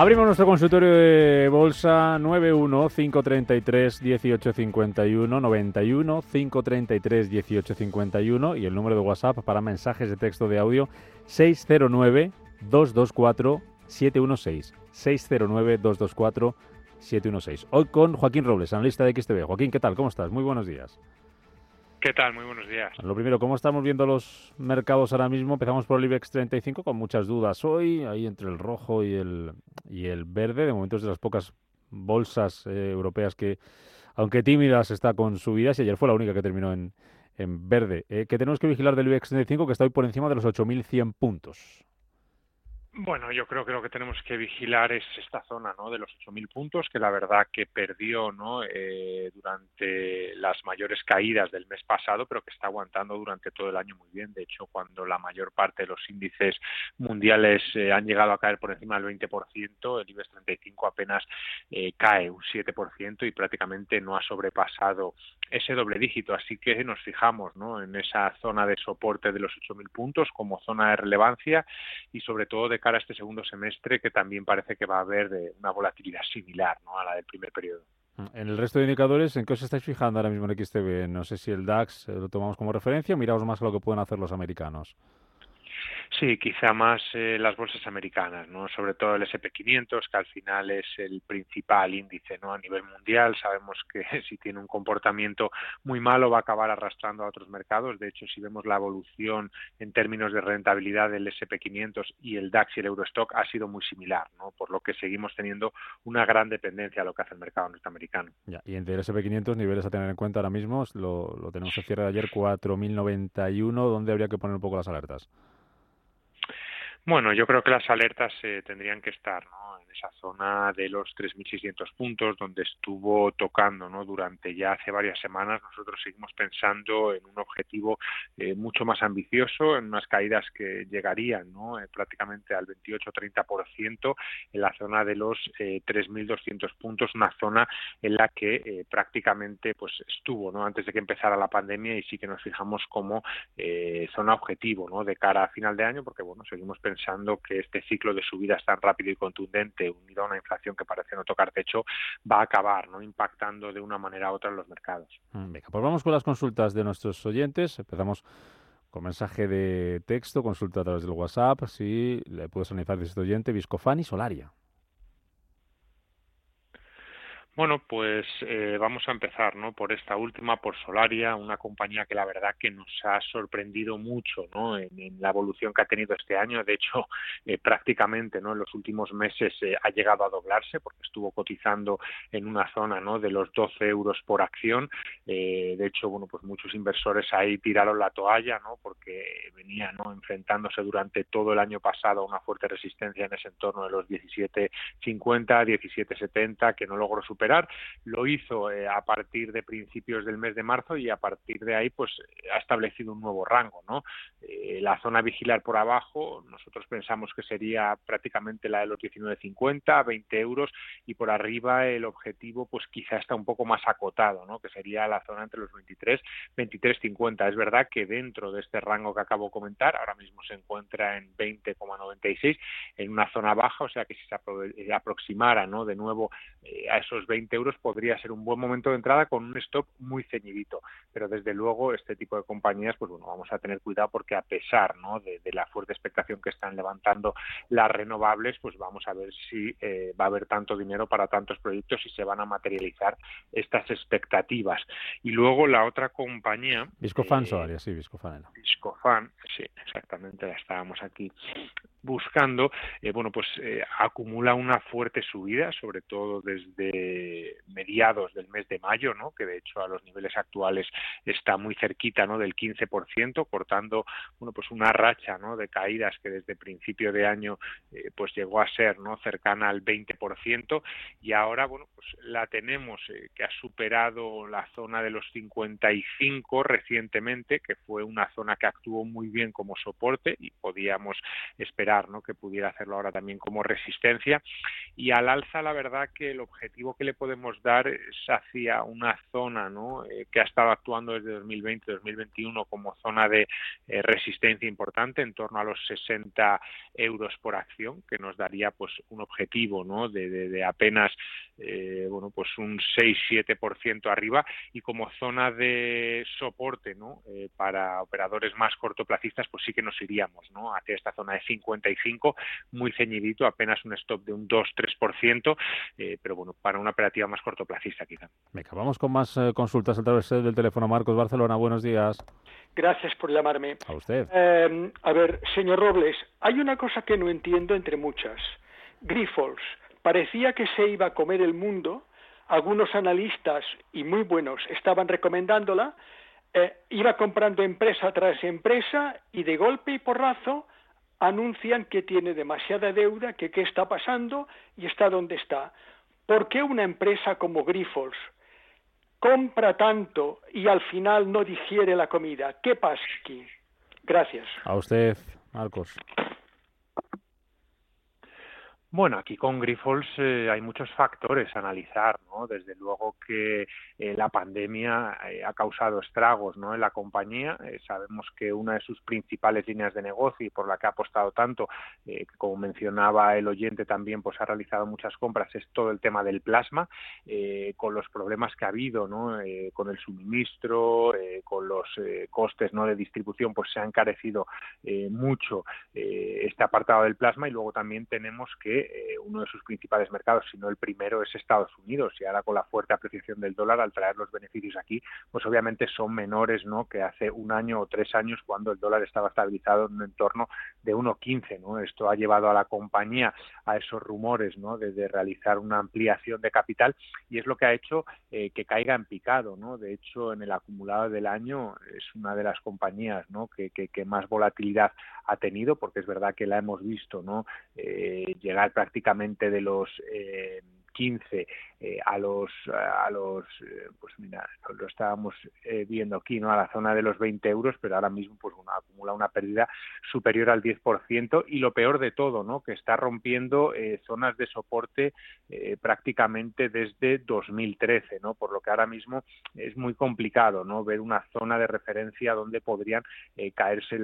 Abrimos nuestro consultorio de bolsa 91 533 1851 91 533 1851 y el número de WhatsApp para mensajes de texto de audio 609 224 716 609 224 716. Hoy con Joaquín Robles, analista de XTV. Joaquín, ¿qué tal? ¿Cómo estás? Muy buenos días. ¿Qué tal? Muy buenos días. Lo primero, ¿cómo estamos viendo los mercados ahora mismo? Empezamos por el IBEX 35 con muchas dudas hoy, ahí entre el rojo y el, y el verde. De momento es de las pocas bolsas eh, europeas que, aunque tímidas, está con subidas y ayer fue la única que terminó en, en verde. Eh, ¿Qué tenemos que vigilar del IBEX 35 que está hoy por encima de los 8.100 puntos? Bueno, yo creo que lo que tenemos que vigilar es esta zona. De los 8.000 puntos, que la verdad que perdió, ¿no? Eh, durante las mayores caídas del mes pasado, pero que está aguantando durante todo el año muy bien. De hecho, cuando la mayor parte de los índices mundiales eh, han llegado a caer por encima del 20%, el IBEX 35 apenas eh, cae un 7% y prácticamente no ha sobrepasado ese doble dígito. Así que nos fijamos, ¿no? En esa zona de soporte de los 8.000 puntos como zona de relevancia y sobre todo de cara a este segundo semestre que también parece que va a haber de una volatilidad similar a la del primer periodo. En el resto de indicadores, ¿en qué os estáis fijando ahora mismo en XTB? No sé si el DAX eh, lo tomamos como referencia o miramos más a lo que pueden hacer los americanos. Sí, quizá más eh, las bolsas americanas, ¿no? Sobre todo el SP500, que al final es el principal índice, ¿no? A nivel mundial sabemos que si tiene un comportamiento muy malo va a acabar arrastrando a otros mercados. De hecho, si vemos la evolución en términos de rentabilidad del SP500 y el DAX y el Eurostock ha sido muy similar, ¿no? Por lo que seguimos teniendo una gran dependencia a lo que hace el mercado norteamericano. Ya, y entre el SP500 niveles a tener en cuenta ahora mismo, lo, lo tenemos a cierre de ayer 4.091, ¿dónde habría que poner un poco las alertas? Bueno, yo creo que las alertas eh, tendrían que estar ¿no? Esa zona de los 3.600 puntos donde estuvo tocando ¿no? durante ya hace varias semanas. Nosotros seguimos pensando en un objetivo eh, mucho más ambicioso, en unas caídas que llegarían ¿no? eh, prácticamente al 28-30% en la zona de los 3.200 puntos, una zona en la que prácticamente pues estuvo ¿no? antes de que empezara la pandemia y sí que nos fijamos como zona objetivo ¿no? de cara a final de año porque bueno seguimos pensando que este ciclo de subidas tan rápido y contundente, unido a una inflación que parece no tocar techo, va a acabar no impactando de una manera u otra en los mercados. Mm, venga, pues vamos con las consultas de nuestros oyentes. Empezamos con mensaje de texto, consulta a través del WhatsApp. Si le puedes analizar desde este oyente, Viscofan y Solaria. Bueno, pues eh, vamos a empezar ¿no? por esta última, por Solaria, una compañía que la verdad que nos ha sorprendido mucho ¿no? en, la evolución que ha tenido este año. De hecho, eh, prácticamente ¿no? en los últimos meses eh, ha llegado a doblarse porque estuvo cotizando en una zona ¿no? de los 12 euros por acción. de hecho, bueno, pues muchos inversores ahí tiraron la toalla ¿no? porque venía ¿no? enfrentándose durante todo el año pasado a una fuerte resistencia en ese entorno de los 17.50, 17.70 que no logró superar lo hizo eh, a partir de principios del mes de marzo y a partir de ahí pues ha establecido un nuevo rango, ¿no? Eh, la zona vigilar por abajo, nosotros pensamos que sería prácticamente la de los 19.50, 20 euros y por arriba el objetivo pues quizá está un poco más acotado, ¿no? Que sería la zona entre los 23, 23.50. Es verdad que dentro de este rango que acabo de comentar, ahora mismo se encuentra en 20,96 en una zona baja, o sea que si se aproximara, ¿no? De nuevo eh, a esos 20 20 euros podría ser un buen momento de entrada con un stop muy ceñidito. Pero desde luego este tipo de compañías, pues bueno, vamos a tener cuidado porque a pesar ¿no? de, la fuerte expectación que están levantando las renovables, pues vamos a ver si eh, va a haber tanto dinero para tantos proyectos y se van a materializar estas expectativas. Y luego la otra compañía... Viscofan eh, sí, Viscofan. Viscofan, sí, exactamente, la estábamos aquí buscando. Eh, bueno, pues eh, acumula una fuerte subida, sobre todo desde mediados del mes de mayo, ¿no? que de hecho a los niveles actuales está muy cerquita ¿no? del 15%, cortando bueno, pues una racha ¿no? de caídas que desde principio de año pues llegó a ser ¿no? cercana al 20% y ahora bueno, pues la tenemos que ha superado la zona de los 55 recientemente, que fue una zona que actuó muy bien como soporte y podíamos esperar ¿no? que pudiera hacerlo ahora también como resistencia. Y al alza, la verdad que el objetivo que le podemos dar es hacia una zona ¿no? Eh, que ha estado actuando desde 2020-2021 como zona de eh, resistencia importante, en torno a los 60 euros por acción, que nos daría pues un objetivo ¿no? de, de, apenas eh, bueno pues un 6-7% arriba y como zona de soporte ¿no? para operadores más cortoplacistas pues sí que nos iríamos ¿no? hacia esta zona de 55 muy ceñidito apenas un stop de un 2-3% pero bueno para una operativa más cortoplacista quizá. Venga, vamos con más consultas a través del teléfono Marcos Barcelona buenos días Gracias por llamarme. A usted. Eh, a ver, señor Robles, hay una cosa que no entiendo entre muchas. Grifols parecía que se iba a comer el mundo. Algunos analistas, y muy buenos, estaban recomendándola. Eh, iba comprando empresa tras empresa y de golpe y porrazo anuncian que tiene demasiada deuda, que qué está pasando y está donde está. ¿Por qué una empresa como Grifols, compra tanto y al final no digiere la comida. ¿Qué pasa aquí? Gracias. A usted, Marcos. Bueno, aquí con Grifols eh, hay muchos factores a analizar, ¿no? Desde luego que eh, la pandemia eh, ha causado estragos, ¿no? En la compañía sabemos que una de sus principales líneas de negocio y por la que ha apostado tanto, como mencionaba el oyente también, pues ha realizado muchas compras es todo el tema del plasma, con los problemas que ha habido, ¿no? con el suministro, con los costes, ¿no? De distribución, pues se ha encarecido mucho este apartado del plasma y luego también tenemos que eh, uno de sus principales mercados, si no el primero, es Estados Unidos. Y ahora con la fuerte apreciación del dólar, al traer los beneficios aquí, pues obviamente son menores ¿no? que hace un año o tres años cuando el dólar estaba estabilizado en un entorno de 1,15. ¿no? Esto ha llevado a la compañía a esos rumores ¿no? de, realizar una ampliación de capital y es lo que ha hecho eh, que caiga en picado. ¿no? De hecho, en el acumulado del año es una de las compañías ¿no? que, que, que más volatilidad ha tenido, porque es verdad que la hemos visto ¿no? Eh, llegar prácticamente de los eh, 15 eh, a los a los eh, pues mira lo estábamos eh, viendo aquí no a la zona de los 20 euros pero ahora mismo pues bueno, acumula una pérdida superior al 10% y lo peor de todo no que está rompiendo zonas de soporte prácticamente desde 2013 no por lo que ahora mismo es muy complicado no ver una zona de referencia donde podrían caerse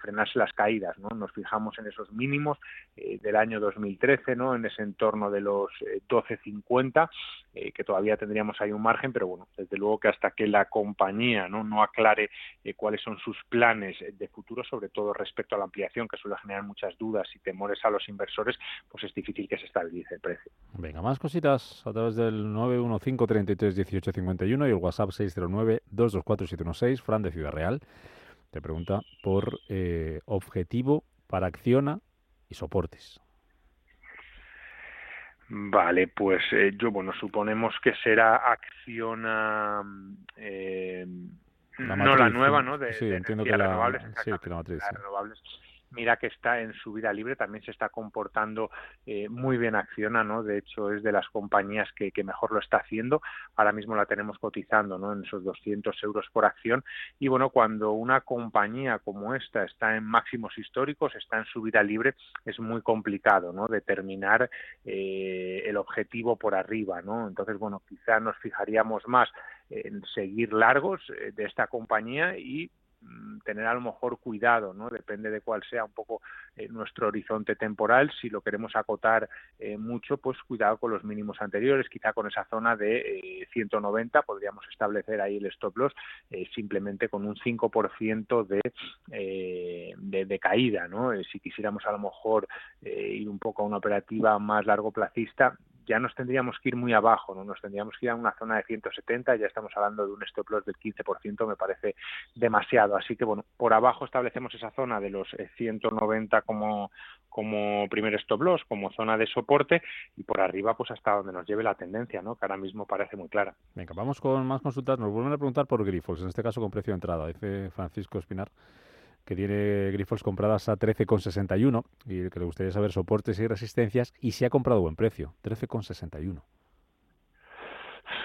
frenarse las caídas no nos fijamos en esos mínimos del año 2013 no en ese entorno de los 12.50 eh, que todavía tendríamos ahí un margen, pero bueno, desde luego que hasta que la compañía no, aclare eh, cuáles son sus planes de futuro, sobre todo respecto a la ampliación, que suele generar muchas dudas y temores a los inversores, pues es difícil que se estabilice el precio. Venga, más cositas a través del 915331851 y el WhatsApp 609224716, Fran de Ciudad Real. Te pregunta por eh, objetivo para Acciona y soportes. Vale, pues eh, yo, bueno, suponemos que será Acciona, eh, no la nueva, ¿no? De, sí, entiendo que la, renovables, sí, que la matriz, renovables mira que está en su vida libre, también se está comportando eh, muy bien Acciona, ¿no? De hecho, es de las compañías que, mejor lo está haciendo. Ahora mismo la tenemos cotizando, ¿no? En esos 200 euros por acción. Y bueno, cuando una compañía como esta está en máximos históricos, está en su vida libre, es muy complicado, ¿no? Determinar eh, el objetivo por arriba, ¿no? Entonces, bueno, quizá nos fijaríamos más en seguir largos eh, de esta compañía y tener a lo mejor cuidado, ¿no? Depende de cuál sea un poco eh, nuestro horizonte temporal. Si lo queremos acotar eh, mucho, pues cuidado con los mínimos anteriores, quizá con esa zona de 190 eh, podríamos establecer ahí el stop loss simplemente con un 5% de, de, de, caída, ¿no? si quisiéramos a lo mejor ir un poco a una operativa más largo placista, ya nos tendríamos que ir muy abajo, no nos tendríamos que ir a una zona de 170, ya estamos hablando de un stop loss del 15%, me parece demasiado. Así que bueno, por abajo establecemos esa zona de los 190 como, como primer stop loss, como zona de soporte y por arriba pues hasta donde nos lleve la tendencia, ¿no? que ahora mismo parece muy clara. Venga, vamos con más consultas. Nos vuelven a preguntar por Grifols, en este caso con precio de entrada, dice Francisco Espinar que tiene Grifols compradas a 13,61 y que le gustaría saber soportes y resistencias y si ha comprado buen precio, 13,61.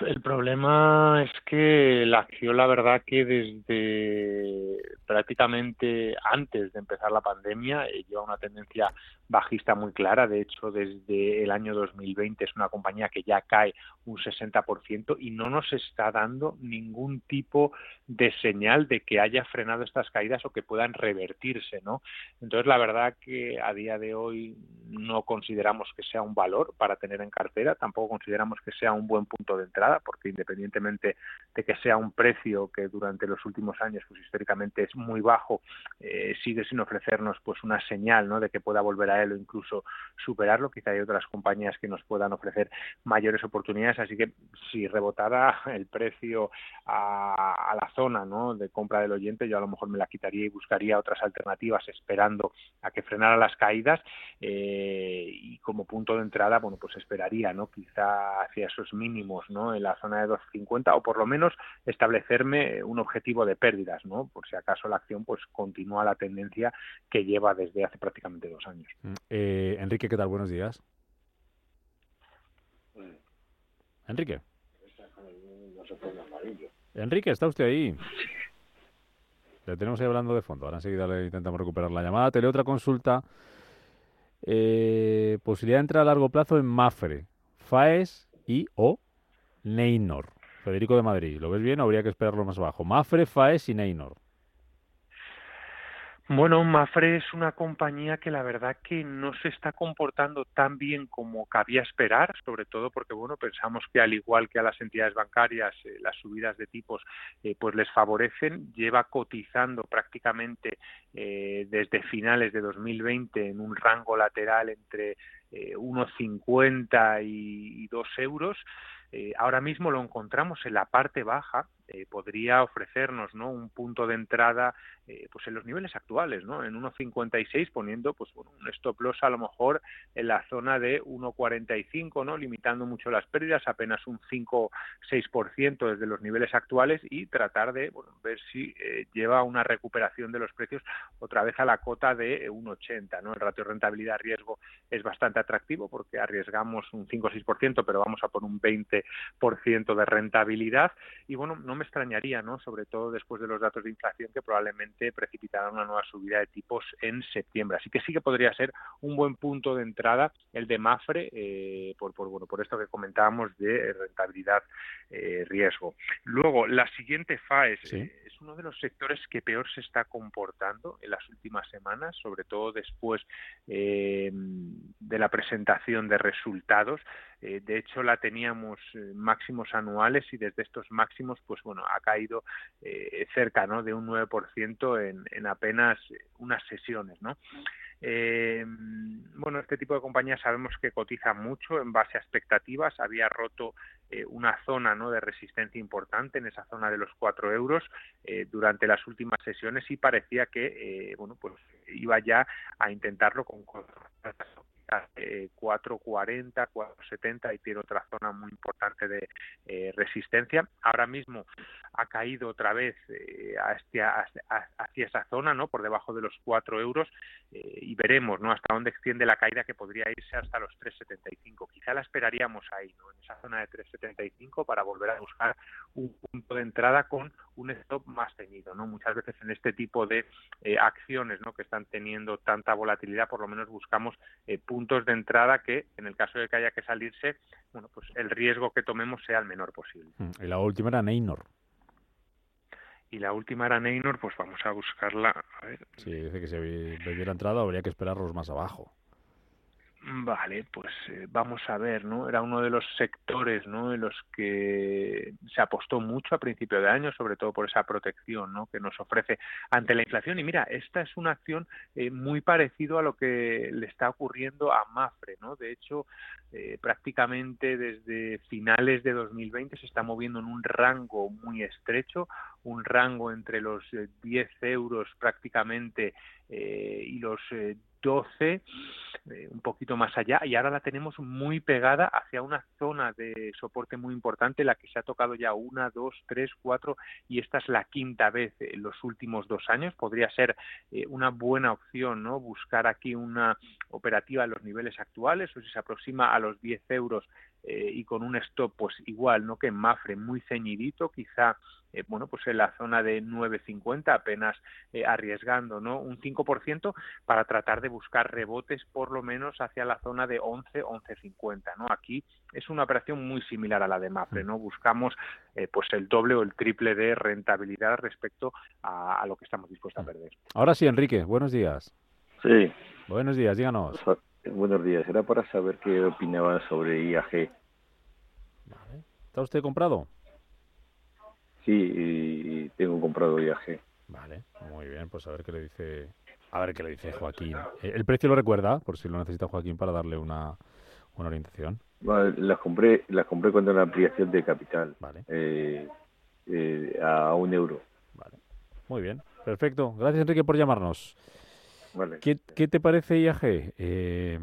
El problema es que la acción, la verdad que desde prácticamente antes de empezar la pandemia eh, lleva una tendencia bajista muy clara. De hecho, desde el año 2020 es una compañía que ya cae un 60% y no nos está dando ningún tipo de señal de que haya frenado estas caídas o que puedan revertirse, ¿no? Entonces, la verdad que a día de hoy no consideramos que sea un valor para tener en cartera, tampoco consideramos que sea un buen punto de entrada, porque independientemente de que sea un precio que durante los últimos años, pues históricamente es muy bajo, eh, sigue sin ofrecernos pues una señal, ¿no? De que pueda volver a él o incluso superarlo. Quizá hay otras compañías que nos puedan ofrecer mayores oportunidades, así que si rebotara el precio a, la zona, ¿no? De compra del oyente, yo a lo mejor me la quitaría y buscaría otras alternativas esperando a que frenara las caídas. Eh, y como punto de entrada, bueno, pues esperaría, ¿no? Quizá hacia esos mínimos, ¿no? En la zona de 250 o por lo menos establecerme un objetivo de pérdidas, ¿no? Por si acaso la acción pues continúa la tendencia que lleva desde hace prácticamente dos años. Mm, eh, Enrique, ¿qué tal? Buenos días. Enrique. Enrique, ¿está usted ahí? Le tenemos ahí hablando de fondo. Ahora enseguida le intentamos recuperar la llamada. Te otra consulta eh, posibilidad de entrar a largo plazo en Mafre, Faes y o Neynor. Federico de Madrid, ¿lo ves bien o habría que esperarlo más bajo? Mafre, Faes y Neynor. Bueno, Mafre es una compañía que la verdad que no se está comportando tan bien como cabía esperar, sobre todo porque bueno pensamos que al igual que a las entidades bancarias eh, las subidas de tipos eh, pues les favorecen. Lleva cotizando prácticamente eh, desde finales de 2020 en un rango lateral entre 1,50 y 2 euros. Ahora mismo lo encontramos en la parte baja eh, podría ofrecernos ¿no? un punto de entrada eh, pues en los niveles actuales, ¿no? en 1.56 poniendo pues bueno, un stop loss a lo mejor en la zona de 1.45, ¿no? limitando mucho las pérdidas, apenas un 5-6% desde los niveles actuales y tratar de bueno, ver si eh, lleva una recuperación de los precios otra vez a la cota de 1.80. ¿no? El ratio rentabilidad riesgo es bastante atractivo porque arriesgamos un 5-6%, pero vamos a por un 20% de rentabilidad y bueno, no me extrañaría, ¿no? Sobre todo después de los datos de inflación que probablemente precipitarán una nueva subida de tipos en septiembre. Así que sí que podría ser un buen punto de entrada el de Mafre eh, por, por, bueno, por esto que comentábamos de rentabilidad eh, riesgo. Luego, la siguiente FAES eh, es uno de los sectores que peor se está comportando en las últimas semanas, sobre todo después de la presentación de resultados. De hecho, la teníamos máximos anuales y desde estos máximos, pues bueno, ha caído eh, cerca ¿no? de un 9% en, en apenas unas sesiones, ¿no? Eh, bueno, este tipo de compañías sabemos que cotiza mucho en base a expectativas. Había roto eh, una zona ¿no? de resistencia importante en esa zona de los 4 euros eh, durante las últimas sesiones y parecía que bueno pues iba ya a intentarlo con 440, 470 y tiene otra zona muy importante de eh, resistencia. Ahora mismo ha caído otra vez eh, hacia, hacia, esa zona, ¿no? Por debajo de los 4 euros eh, y veremos, ¿no? Hasta dónde extiende la caída que podría irse hasta los 3,75. Quizá la esperaríamos ahí, ¿no? En esa zona de 3,75 para volver a buscar un punto de entrada con un stop más ceñido, ¿no? Muchas veces en este tipo de acciones, ¿no? Que están teniendo tanta volatilidad, por lo menos buscamos puntos de entrada que, en el caso de que haya que salirse, bueno, pues el riesgo que tomemos sea el menor posible. Mm, y la última era Neynor y la última era Neynor, pues vamos a buscarla. A ver. Sí, dice que si la entrada habría que esperarlos más abajo. Vale, pues eh, vamos a ver, ¿no? Era uno de los sectores, ¿no? En los que se apostó mucho a principio de año, sobre todo por esa protección, ¿no? Que nos ofrece ante la inflación. Y mira, esta es una acción eh, muy parecido a lo que le está ocurriendo a Mafre, ¿no? De hecho, eh, prácticamente desde finales de 2020 se está moviendo en un rango muy estrecho, un rango entre los 10 euros prácticamente y los 12, eh, un poquito más allá, y ahora la tenemos muy pegada hacia una zona de soporte muy importante, la que se ha tocado ya una, dos, tres, cuatro, y esta es la quinta vez en los últimos dos años. Podría ser eh, una buena opción, ¿no? Buscar aquí una operativa en los niveles actuales, o si se aproxima a los 10 euros eh, y con un stop pues igual no que en Mafre muy ceñidito quizá eh, bueno pues en la zona de 9.50 apenas eh, arriesgando no un 5% para tratar de buscar rebotes por lo menos hacia la zona de 11 11.50 no aquí es una operación muy similar a la de Mafre no buscamos pues el doble o el triple de rentabilidad respecto a, a lo que estamos dispuestos a perder. Ahora sí Enrique buenos días. Sí. Buenos días díganos Buenos días, era para saber qué opinaban sobre IAG. ¿Está usted comprado? Sí, tengo comprado IAG. Vale, muy bien, pues a ver qué le dice, a ver qué le dice Joaquín. Eh, ¿El precio lo recuerda? Por si lo necesita Joaquín para darle una, una orientación. las compré, las compré cuando la ampliación de capital. Vale. Eh, eh, a un euro. Vale. Muy bien, perfecto. Gracias Enrique por llamarnos. ¿Qué, te parece IAG? Eh...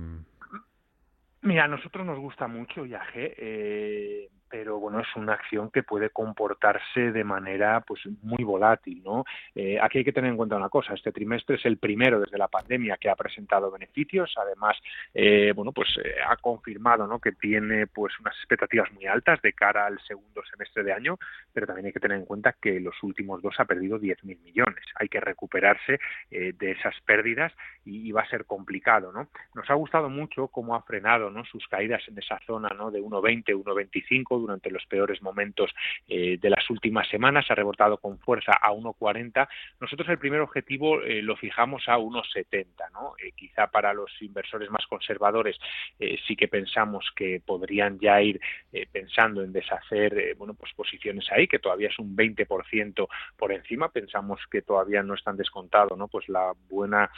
Mira, a nosotros nos gusta mucho IAG. Eh, pero bueno, es una acción que puede comportarse de manera pues muy volátil, ¿no? Eh, aquí hay que tener en cuenta una cosa, este trimestre es el primero desde la pandemia que ha presentado beneficios, además, eh, bueno, pues eh, ha confirmado, ¿no? Que tiene pues unas expectativas muy altas de cara al segundo semestre de año, pero también hay que tener en cuenta que los últimos dos ha perdido 10.000 millones, hay que recuperarse de esas pérdidas y, va a ser complicado, ¿no? Nos ha gustado mucho cómo ha frenado, ¿no? Sus caídas en esa zona, ¿no? De 1.20, 1.25 durante los peores momentos eh, de las últimas semanas, ha rebotado con fuerza a 1,40. Nosotros el primer objetivo eh, lo fijamos a 1,70. ¿no? Eh, quizá para los inversores más conservadores sí que pensamos que podrían ya ir pensando en deshacer bueno, pues posiciones ahí, que todavía es un 20% por encima. Pensamos que todavía no están descontado ¿no? pues la buena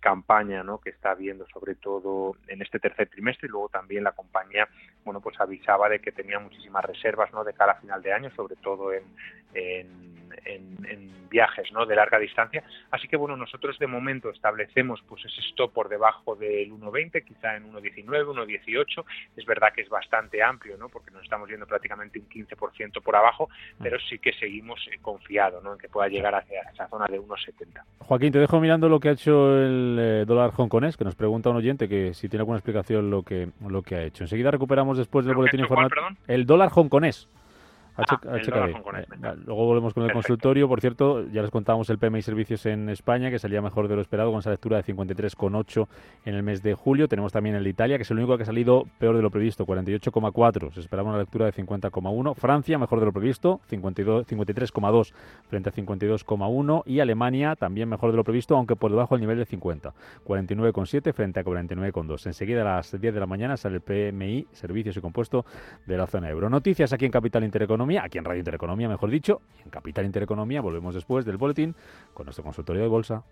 campaña ¿no? que está habiendo sobre todo en este tercer trimestre y luego también la compañía bueno pues avisaba de que tenía muchísimas reservas ¿no? de cara a final de año, sobre todo en, en, viajes ¿no? de larga distancia. Así que bueno, nosotros de momento establecemos pues ese stop por debajo del 1.20, quizá en 1.19, 1.18. Es verdad que es bastante amplio, ¿no? porque nos estamos viendo prácticamente un 15% por abajo, mm. pero sí que seguimos eh, confiados ¿no? en que pueda llegar hacia esa zona de 1.70. Joaquín, te dejo mirando lo que ha hecho el eh, dólar hongkonés, que nos pregunta un oyente que si tiene alguna explicación lo que, lo que ha hecho. Enseguida recuperamos después del boletín informativo. El dólar hongkonés. Ah, luego volvemos con el consultorio. Por cierto, ya les contábamos el PMI Servicios en España, que salía mejor de lo esperado, con esa lectura de 53,8 en el mes de julio. Tenemos también el de Italia, que es el único que ha salido peor de lo previsto, 48,4. Se esperaba una lectura de 50,1. Francia, mejor de lo previsto, 53,2 frente a 52,1. Y Alemania, también mejor de lo previsto, aunque por debajo del nivel de 50, 49,7 frente a 49,2. Enseguida a las 10 de la mañana sale el PMI Servicios y Compuesto de la zona euro. Noticias aquí en Capital Intereconomía aquí en Radio Intereconomía, mejor dicho, y en Capital Intereconomía. Volvemos después del boletín con nuestro consultorio de bolsa.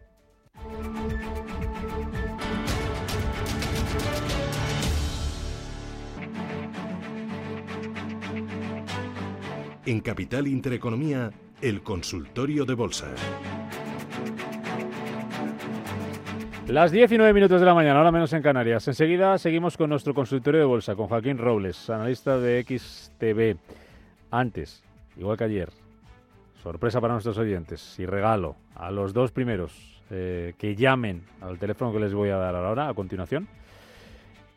En Capital Intereconomía, el consultorio de bolsa. Las 19 minutos de la mañana, ahora menos en Canarias. Enseguida seguimos con nuestro consultorio de bolsa, con Joaquín Robles, analista de XTV. Antes, igual que ayer, sorpresa para nuestros oyentes y regalo a los dos primeros eh, que llamen al teléfono que les voy a dar ahora, a continuación.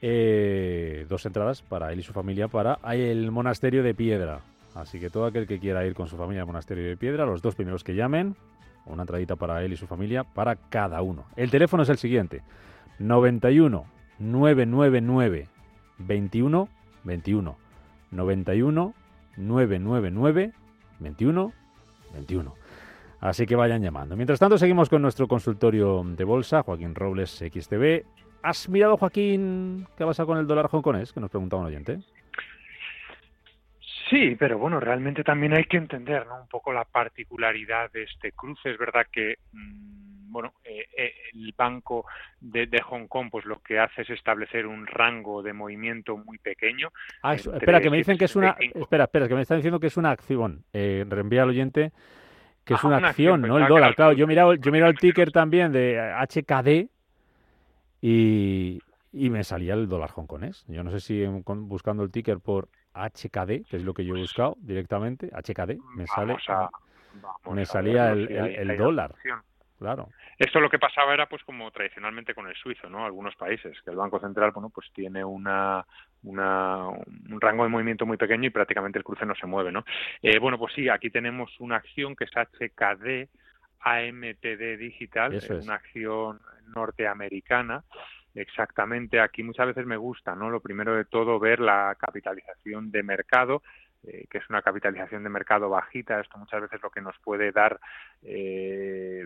Eh, dos entradas para él y su familia para el monasterio de Piedra. Así que todo aquel que quiera ir con su familia al monasterio de Piedra, los dos primeros que llamen, una entradita para él y su familia, para cada uno. El teléfono es el siguiente: 91 999 21 21 91 999 21 21. Así que vayan llamando. Mientras tanto, seguimos con nuestro consultorio de bolsa, Joaquín Robles XTV. ¿Has mirado, Joaquín, qué pasa con el dólar hongkonés? Que nos preguntaba un oyente. Sí, pero bueno, realmente también hay que entender ¿no? un poco la particularidad de este cruce. Es verdad que mm, bueno, eh, eh, el Banco de, Hong Kong pues lo que hace es establecer un rango de movimiento muy pequeño. Ah, espera, que me dicen que es una... Espera, espera, que me están diciendo que es una acción. Eh, reenvía al oyente que es ah, una, acción, no el dólar. Claro, yo he mirado, yo he mirado el ticker también de HKD y, y me salía el dólar hongkonés. Yo no sé si buscando el ticker por HKD, que es lo que yo he buscado directamente, HKD, me sale, me salía el, dólar. Claro. Esto lo que pasaba era pues como tradicionalmente con el suizo, ¿no? Algunos países, que el Banco Central, bueno, pues tiene una, una, un rango de movimiento muy pequeño y prácticamente el cruce no se mueve, ¿no? Eh, bueno, pues sí, aquí tenemos una acción que es HKD AMTD Digital, es una acción norteamericana Exactamente, aquí muchas veces me gusta, ¿no? Lo primero de todo ver la capitalización de mercado, eh, que es una capitalización de mercado bajita. Esto muchas veces lo que nos puede dar eh,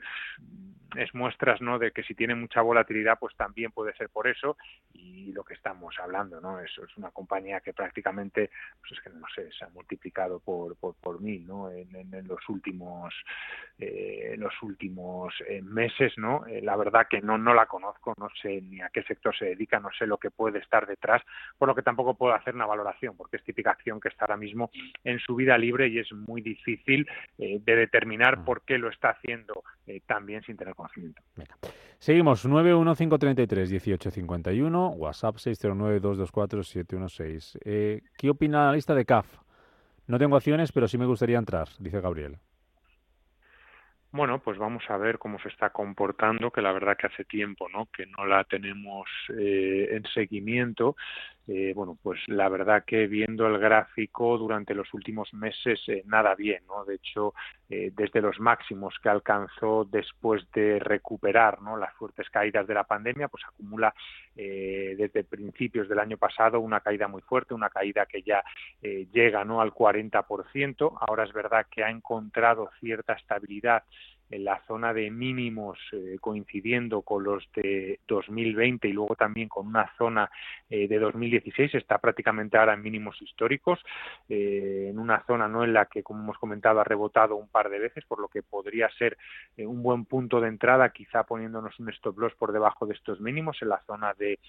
es muestras ¿no? de que si tiene mucha volatilidad, pues también puede ser por eso. Y lo que estamos hablando, ¿no? Eso es una compañía que prácticamente, pues es que no sé, se ha multiplicado por, por, por mil, ¿no? En, los últimos, eh, los últimos eh, meses, ¿no? Eh, la verdad que no, no la conozco, no sé ni a qué sector se dedica, no sé lo que puede estar detrás, por lo que tampoco puedo hacer una valoración, porque es típica acción que está ahora mismo en su vida libre y es muy difícil de determinar mm. por qué lo está haciendo también sin tener conocimiento. Seguimos, 915331851, WhatsApp 609224716. Eh, ¿Qué opina la lista de CAF? No tengo acciones, pero sí me gustaría entrar, dice Gabriel. Bueno, pues vamos a ver cómo se está comportando, que la verdad que hace tiempo, ¿no? Que no la tenemos eh, en seguimiento. Eh, bueno, pues la verdad que viendo el gráfico durante los últimos meses eh, nada bien, ¿no? De hecho, desde los máximos que alcanzó después de recuperar, ¿no? Las fuertes caídas de la pandemia, pues acumula desde principios del año pasado una caída muy fuerte, una caída que ya llega, ¿no? Al 40%. Ahora es verdad que ha encontrado cierta estabilidad en la zona de mínimos eh, coincidiendo con los de 2020 y luego también con una zona eh, de 2016 está prácticamente ahora en mínimos históricos eh, en una zona no en la que como hemos comentado ha rebotado un par de veces por lo que podría ser un buen punto de entrada quizá poniéndonos un stop loss por debajo de estos mínimos en la zona de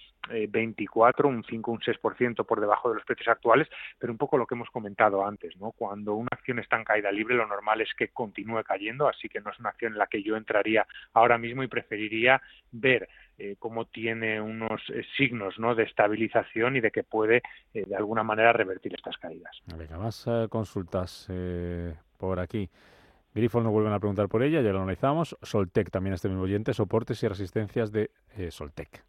24 un 5 un 6% por debajo de los precios actuales pero un poco lo que hemos comentado antes no cuando una acción está en caída libre lo normal es que continúe cayendo así que no es una acción en la que yo entraría ahora mismo y preferiría ver eh, cómo tiene unos eh, signos ¿no? de estabilización y de que puede eh, de alguna manera revertir estas caídas. Venga, más consultas por aquí. Grifol nos vuelven a preguntar por ella, ya lo analizamos. Soltec también este mismo oyente, soportes y resistencias de Soltec.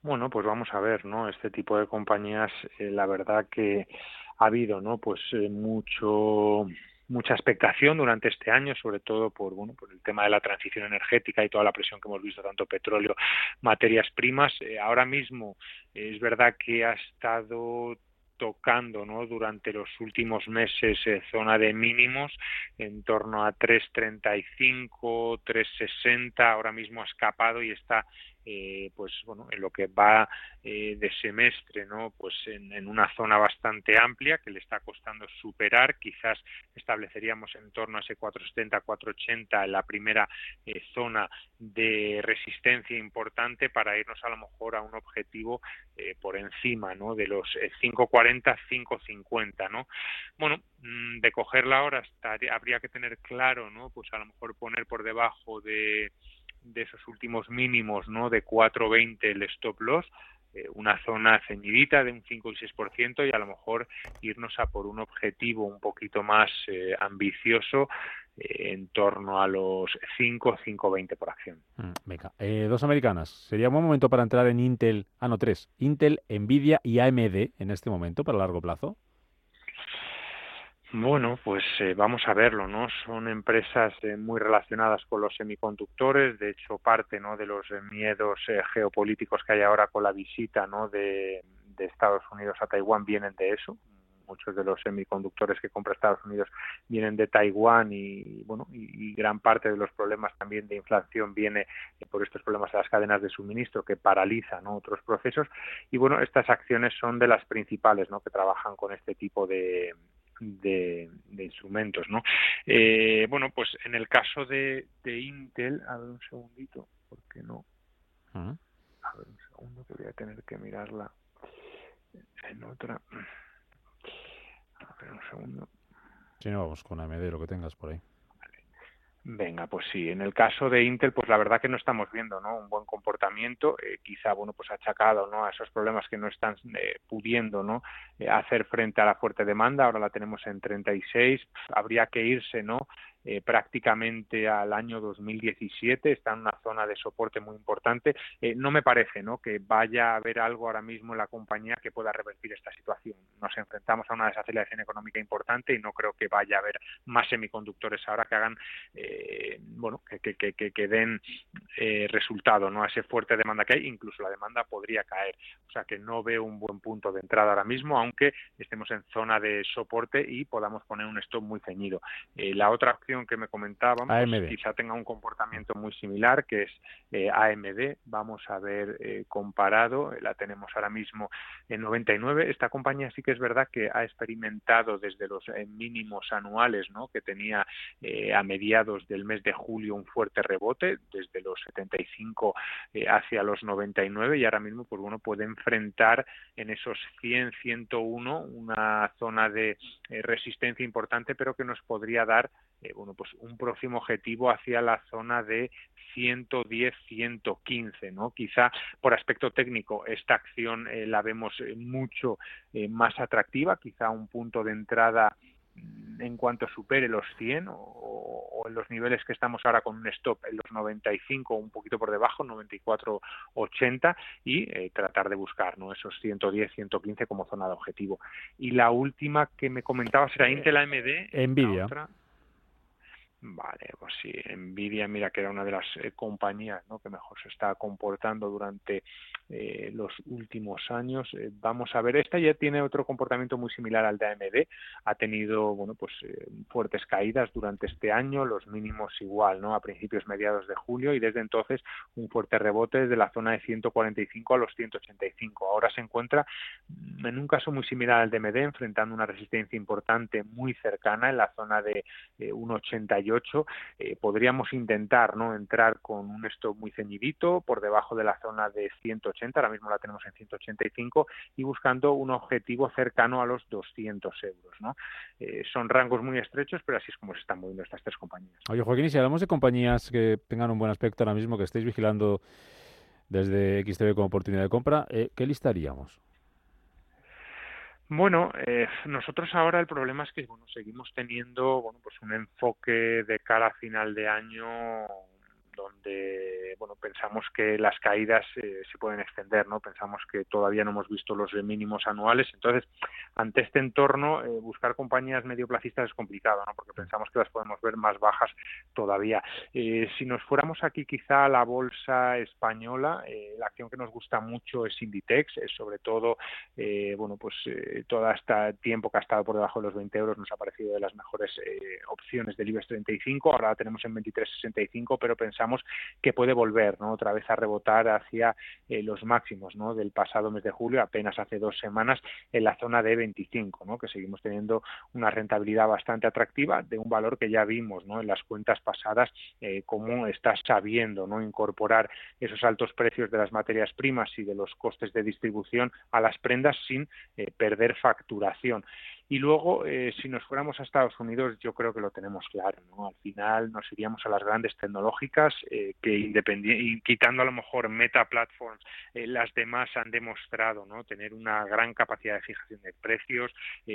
Bueno, pues vamos a ver, ¿no? Este tipo de compañías, la verdad que ha habido, ¿no? Pues mucho mucha expectación durante este año, sobre todo por bueno por el tema de la transición energética y toda la presión que hemos visto tanto petróleo, materias primas. Eh, ahora mismo es verdad que ha estado tocando ¿no? durante los últimos meses eh, zona de mínimos en torno a 3.35, 3.60, ahora mismo ha escapado y está eh, pues bueno en lo que va eh, de semestre no pues en, una zona bastante amplia que le está costando superar. Quizás estableceríamos en torno a ese 470 480 la primera eh, zona de resistencia importante para irnos a lo mejor a un objetivo por encima no de los 540 550 no bueno mm, de cogerla ahora habría que tener claro no pues a lo mejor poner por debajo de de esos últimos mínimos ¿no? de 4,20 el stop loss, eh, una zona ceñidita de un 5 y 6% y a lo mejor irnos a por un objetivo un poquito más eh, ambicioso eh, en torno a los 5, 5,20 por acción. Mm, venga, dos americanas. ¿Sería buen momento para entrar en Intel? Ah, no, tres. Intel, Nvidia y AMD en este momento para largo plazo. Bueno, pues eh, vamos a verlo, ¿no? Son empresas eh, muy relacionadas con los semiconductores, de hecho parte, ¿no? De los eh, miedos geopolíticos que hay ahora con la visita, ¿no? De, Estados Unidos a Taiwán vienen de eso, muchos de los semiconductores que compra Estados Unidos vienen de Taiwán y bueno y, gran parte de los problemas también de inflación viene por estos problemas de las cadenas de suministro que paralizan otros procesos y bueno estas acciones son de las principales ¿no? que trabajan con este tipo de, de, instrumentos, ¿no? Eh, bueno, pues en el caso de, de, Intel, a ver un segundito, porque no. A ver un segundo que voy a tener que mirarla en otra. A ver un segundo. Si no, vamos con AMD, lo que tengas por ahí. Venga, pues sí. En el caso de Intel, pues la verdad que no estamos viendo, ¿no? Un buen comportamiento, eh, quizá, bueno, pues achacado, ¿no? A esos problemas que no están eh, pudiendo, ¿no? Eh, hacer frente a la fuerte demanda. Ahora la tenemos en 36. Habría que irse, ¿no? Eh, prácticamente al año 2017, está en una zona de soporte muy importante. Eh, no me parece ¿no? que vaya a haber algo ahora mismo en la compañía que pueda revertir esta situación. Nos enfrentamos a una desaceleración económica importante y no creo que vaya a haber más semiconductores ahora que hagan, eh, bueno, que, den resultado ¿no? a ese fuerte demanda que hay. Incluso la demanda podría caer. O sea que no veo un buen punto de entrada ahora mismo, aunque estemos en zona de soporte y podamos poner un stop muy ceñido. la otra opción que me comentaban, pues, quizá tenga un comportamiento muy similar, que es eh, AMD. Vamos a ver eh, comparado, la tenemos ahora mismo en 99. Esta compañía sí que es verdad que ha experimentado desde los eh, mínimos anuales ¿no? que tenía a mediados del mes de julio un fuerte rebote, desde los 75 hacia los 99 y ahora mismo pues bueno puede enfrentar en esos 100, 101 una zona de resistencia importante, pero que nos podría dar eh, bueno, pues un próximo objetivo hacia la zona de 110, 115, ¿no? Quizá por aspecto técnico esta acción eh, la vemos eh, mucho más atractiva, quizá un punto de entrada mm, en cuanto supere los 100 o, en los niveles que estamos ahora con un stop en los 95 un poquito por debajo, 94.80 y tratar de buscar ¿no? esos 110, 115 como zona de objetivo. Y la última que me comentabas era Intel AMD. Nvidia. Vale, pues sí, Nvidia, mira que era una de las eh, compañías ¿no? que mejor se está comportando durante eh, los últimos años. Eh, vamos a ver, esta ya tiene otro comportamiento muy similar al de AMD. Ha tenido, bueno, pues fuertes caídas durante este año, los mínimos igual, ¿no? A principios mediados de julio y desde entonces un fuerte rebote desde la zona de 145 a los 185. Ahora se encuentra mm, en un caso muy similar al de AMD, enfrentando una resistencia importante muy cercana en la zona de 1,88 eh, podríamos intentar no entrar con un stop muy ceñidito por debajo de la zona de 180, ahora mismo la tenemos en 185 y buscando un objetivo cercano a los 200 euros. ¿no? Eh, son rangos muy estrechos, pero así es como se están moviendo estas tres compañías. Oye, Joaquín, si hablamos de compañías que tengan un buen aspecto ahora mismo, que estéis vigilando desde XTV como oportunidad de compra, eh, ¿qué listaríamos? Bueno, eh, nosotros ahora el problema es que bueno seguimos teniendo bueno pues un enfoque de cara a final de año donde bueno pensamos que las caídas eh, se pueden extender no pensamos que todavía no hemos visto los mínimos anuales. Entonces ante este entorno eh, buscar compañías medioplacistas es complicado no porque pensamos que las podemos ver más bajas todavía. Eh, si nos fuéramos aquí quizá a la bolsa española la acción que nos gusta mucho es Inditex es sobre todo bueno pues todo este tiempo que ha estado por debajo de los 20 euros nos ha parecido de las mejores opciones del IBEX 35 ahora la tenemos en 23.65 pero pensamos que puede volver ¿no? otra vez a rebotar hacia eh, los máximos del pasado mes de julio, apenas hace dos semanas, en la zona de 25, ¿no? que seguimos teniendo una rentabilidad bastante atractiva de un valor que ya vimos ¿no? en las cuentas pasadas, eh, cómo está sabiendo ¿no? incorporar esos altos precios de las materias primas y de los costes de distribución a las prendas sin eh, perder facturación. Y luego, eh, si nos fuéramos a Estados Unidos, yo creo que lo tenemos claro, ¿no? Al final nos iríamos a las grandes tecnológicas eh, que, independiente, quitando a lo mejor Meta Platforms, eh, las demás han demostrado, ¿no? Tener una gran capacidad de fijación de precios,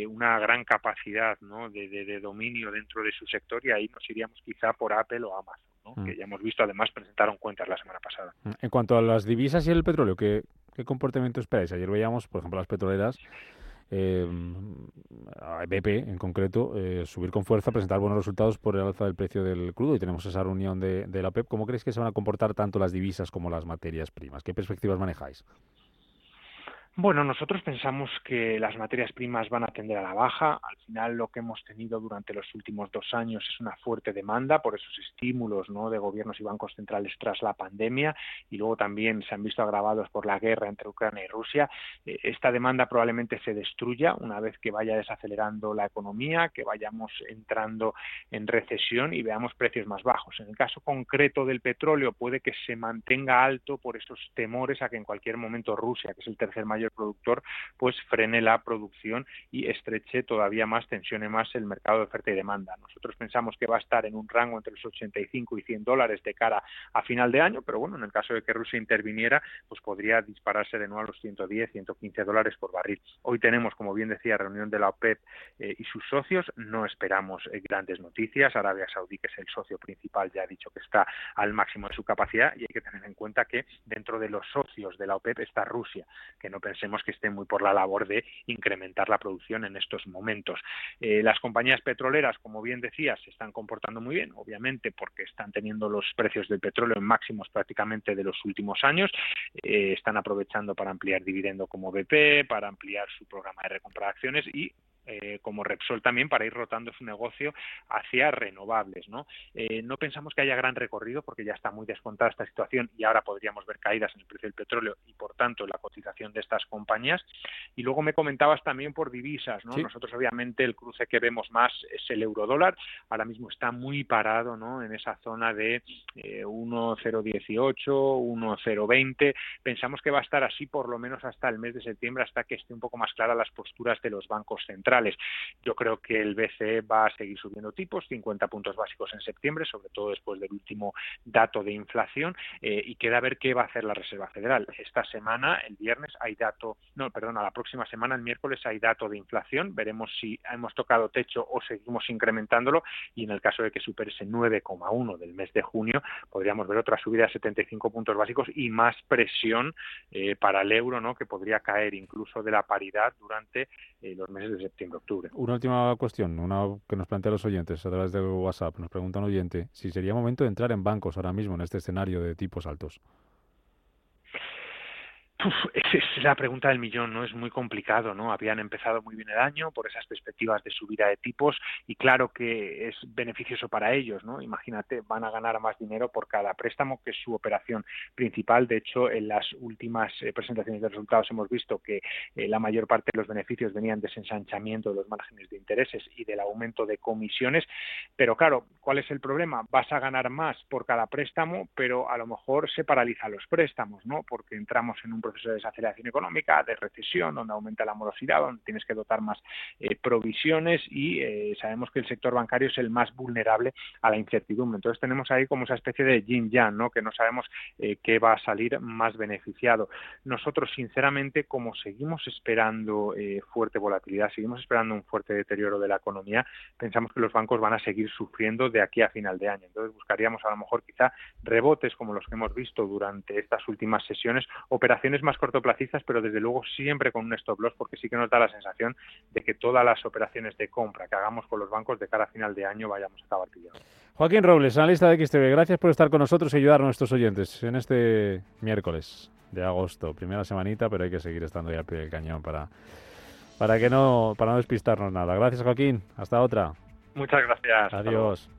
una gran capacidad, ¿no? De, de, dominio dentro de su sector y ahí nos iríamos quizá por Apple o Amazon, ¿no? Mm. Que ya hemos visto, además, presentaron cuentas la semana pasada. Mm. En cuanto a las divisas y el petróleo, ¿qué, qué comportamiento esperáis? Ayer veíamos, por ejemplo, las petroleras eh, a BP en concreto, eh, subir con fuerza, presentar buenos resultados por el alza del precio del crudo y tenemos esa reunión de, de la OPEP. ¿Cómo crees que se van a comportar tanto las divisas como las materias primas? ¿Qué perspectivas manejáis? Bueno, nosotros pensamos que las materias primas van a tender a la baja. Al final, lo que hemos tenido durante los últimos dos años es una fuerte demanda por esos estímulos ¿no? de gobiernos y bancos centrales tras la pandemia y luego también se han visto agravados por la guerra entre Ucrania y Rusia. Eh, esta demanda probablemente se destruya una vez que vaya desacelerando la economía, que vayamos entrando en recesión y veamos precios más bajos. En el caso concreto del petróleo, puede que se mantenga alto por esos temores a que en cualquier momento Rusia, que es el tercer mayor productor, pues frene la producción y estreche todavía más, tensione más el mercado de oferta y demanda. Nosotros pensamos que va a estar en un rango entre los 85 y 100 dólares de cara a final de año, pero bueno, en el caso de que Rusia interviniera, pues podría dispararse de nuevo a los 110, 115 dólares por barril. Hoy tenemos, como bien decía, reunión de la OPEP eh, y sus socios. No esperamos eh, grandes noticias. Arabia Saudí, que es el socio principal, ya ha dicho que está al máximo de su capacidad y hay que tener en cuenta que dentro de los socios de la OPEP está Rusia, que no pensemos que esté muy por la labor de incrementar la producción en estos momentos. Eh, las compañías petroleras, como bien decía, se están comportando muy bien, obviamente porque están teniendo los precios del petróleo en máximos prácticamente de los últimos años, eh, están aprovechando para ampliar dividendo como BP, para ampliar su programa de recompra de acciones y eh, como Repsol también para ir rotando su negocio hacia renovables. ¿no? Eh, no pensamos que haya gran recorrido porque ya está muy descontada esta situación y ahora podríamos ver caídas en el precio del petróleo y por tanto en la cotización de estas compañías. Y luego me comentabas también por divisas. ¿no? Nosotros obviamente el cruce que vemos más es el euro-dólar. Ahora mismo está muy parado ¿no? en esa zona de eh, 1,018, 1,020. Pensamos que va a estar así por lo menos hasta el mes de septiembre, hasta que esté un poco más clara las posturas de los bancos centrales yo creo que el BCE va a seguir subiendo tipos, 50 puntos básicos en septiembre, sobre todo después del último dato de inflación, eh, y queda ver qué va a hacer la Reserva Federal. Esta semana, el viernes, hay dato, no, perdón, a la próxima semana, el miércoles, hay dato de inflación. Veremos si hemos tocado techo o seguimos incrementándolo, y en el caso de que supere ese 9,1 del mes de junio, podríamos ver otra subida de 75 puntos básicos y más presión eh, para el euro, ¿no? que podría caer incluso de la paridad durante eh, los meses de septiembre Una última cuestión, una que nos plantean los oyentes a través de WhatsApp. Nos pregunta un oyente si sería momento de entrar en bancos ahora mismo en este escenario de tipos altos es la pregunta del millón, ¿no? Es muy complicado, ¿no? Habían empezado muy bien el año por esas perspectivas de subida de tipos y claro que es beneficioso para ellos, ¿no? Imagínate, van a ganar más dinero por cada préstamo que es su operación principal. De hecho, en las últimas eh, presentaciones de resultados hemos visto que eh, la mayor parte de los beneficios venían de ese ensanchamiento de los márgenes de intereses y del aumento de comisiones. Pero claro, ¿cuál es el problema? Vas a ganar más por cada préstamo, pero a lo mejor se paralizan los préstamos, ¿no? Porque entramos en un proceso de desaceleración económica, de recesión, donde aumenta la morosidad, donde tienes que dotar más eh, provisiones y eh, sabemos que el sector bancario es el más vulnerable a la incertidumbre. Entonces tenemos ahí como esa especie de yin-yang, ¿no? que no sabemos eh, qué va a salir más beneficiado. Nosotros, sinceramente, como seguimos esperando fuerte volatilidad, seguimos esperando un fuerte deterioro de la economía, pensamos que los bancos van a seguir sufriendo de aquí a final de año. Entonces buscaríamos a lo mejor quizá rebotes como los que hemos visto durante estas últimas sesiones, operaciones más cortoplacistas, pero desde luego siempre con un stop loss, porque sí que nos da la sensación de que todas las operaciones de compra que hagamos con los bancos de cara a final de año vayamos a acabar pillando. Joaquín Robles, analista de XTV, gracias por estar con nosotros y ayudar a nuestros oyentes en este miércoles de agosto, primera semanita, pero hay que seguir estando ahí al pie del cañón para, para que no, para no despistarnos nada. Gracias, Joaquín. Hasta otra. Muchas gracias. Adiós.